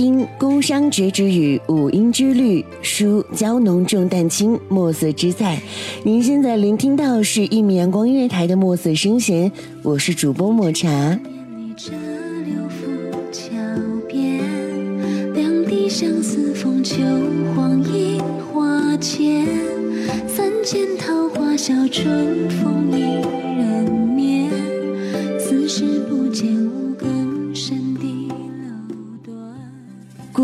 听宫商角徵羽，五音之律；书娇浓重淡轻，墨色之在。您现在聆听到是一米阳光音乐台的墨色声弦，我是主播抹茶。花，笑春风一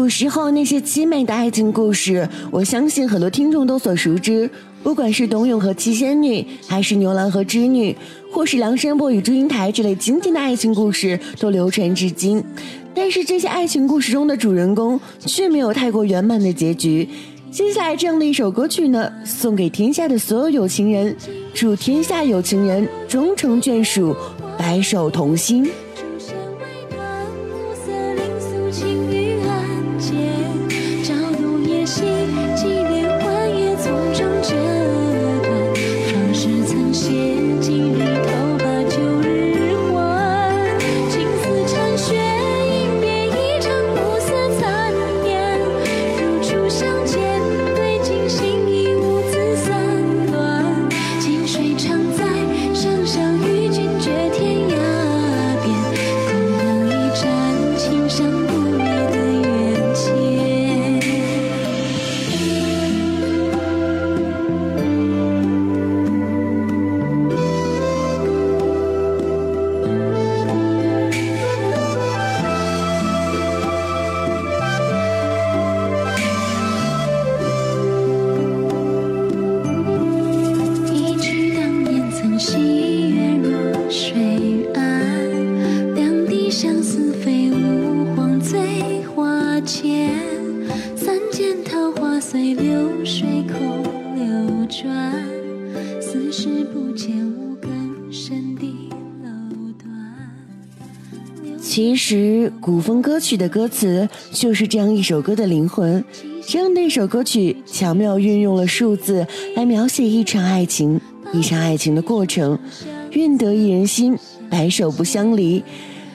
古时候那些凄美的爱情故事，我相信很多听众都所熟知。不管是董永和七仙女，还是牛郎和织女，或是梁山伯与祝英台这类经典的爱情故事，都流传至今。但是这些爱情故事中的主人公却没有太过圆满的结局。接下来这样的一首歌曲呢，送给天下的所有有情人，祝天下有情人终成眷属，白首同心。其实，古风歌曲的歌词就是这样一首歌的灵魂。这样的一首歌曲，巧妙运用了数字来描写一场爱情，一场爱情的过程。愿得一人心，白首不相离。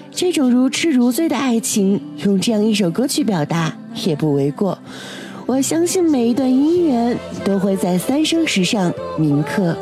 这种如痴如醉的爱情，用这样一首歌曲表达也不为过。我相信每一段姻缘都会在三生石上铭刻。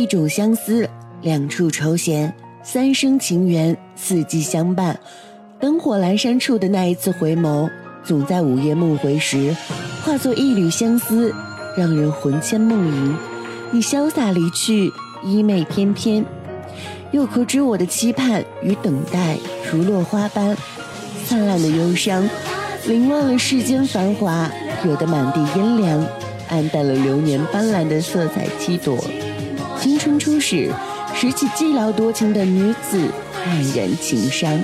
一种相思，两处愁弦，三生情缘，四季相伴。灯火阑珊处的那一次回眸，总在午夜梦回时，化作一缕相思，让人魂牵梦萦。你潇洒离去，衣袂翩翩，又可知我的期盼与等待，如落花般灿烂的忧伤，凌乱了世间繁华，惹得满地阴凉，暗淡了流年斑斓的色彩七朵。青春初始，拾起寂寥多情的女子，黯然情伤。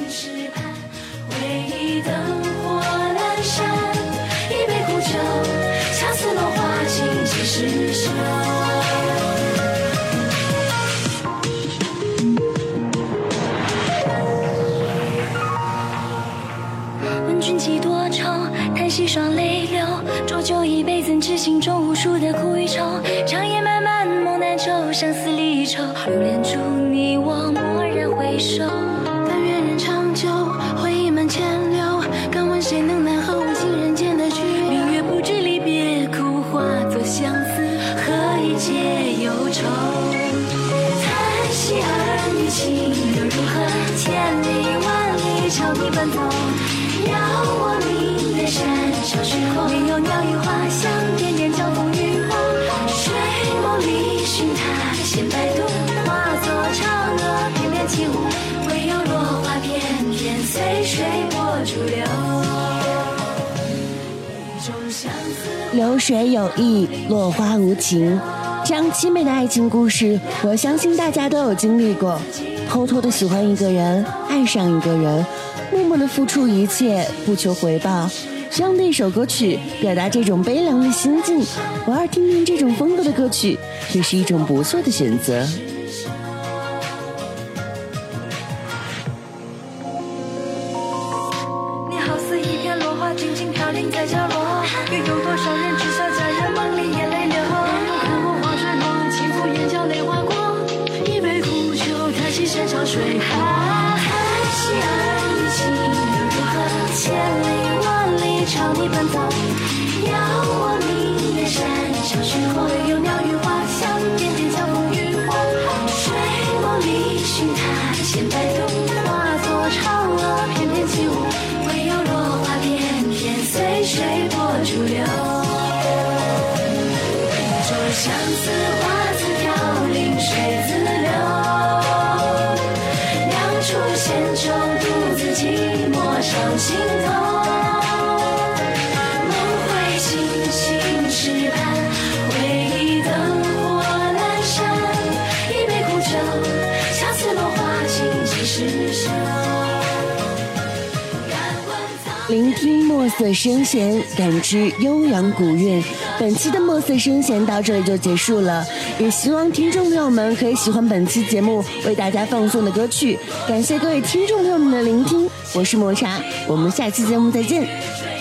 浊酒一杯，怎知心中无数的苦与愁？长夜漫漫梦难求，相思离愁。留恋处，你我蓦然回首。流水有意，落花无情。这样凄美的爱情故事，我相信大家都有经历过。偷偷的喜欢一个人，爱上一个人，默默的付出一切，不求回报。这样的一首歌曲，表达这种悲凉的心境，偶尔听听这种风格的歌曲，也是一种不错的选择。心头。梦回青青池畔，回忆灯火阑珊。一杯苦酒，恰似落花尽几时休？聆听墨色声弦，感知悠扬古韵。本期的墨色声弦到这里就结束了，也希望听众朋友们可以喜欢本期节目为大家放送的歌曲。感谢各位听众朋友们的聆听，我是抹茶，我们下期节目再见。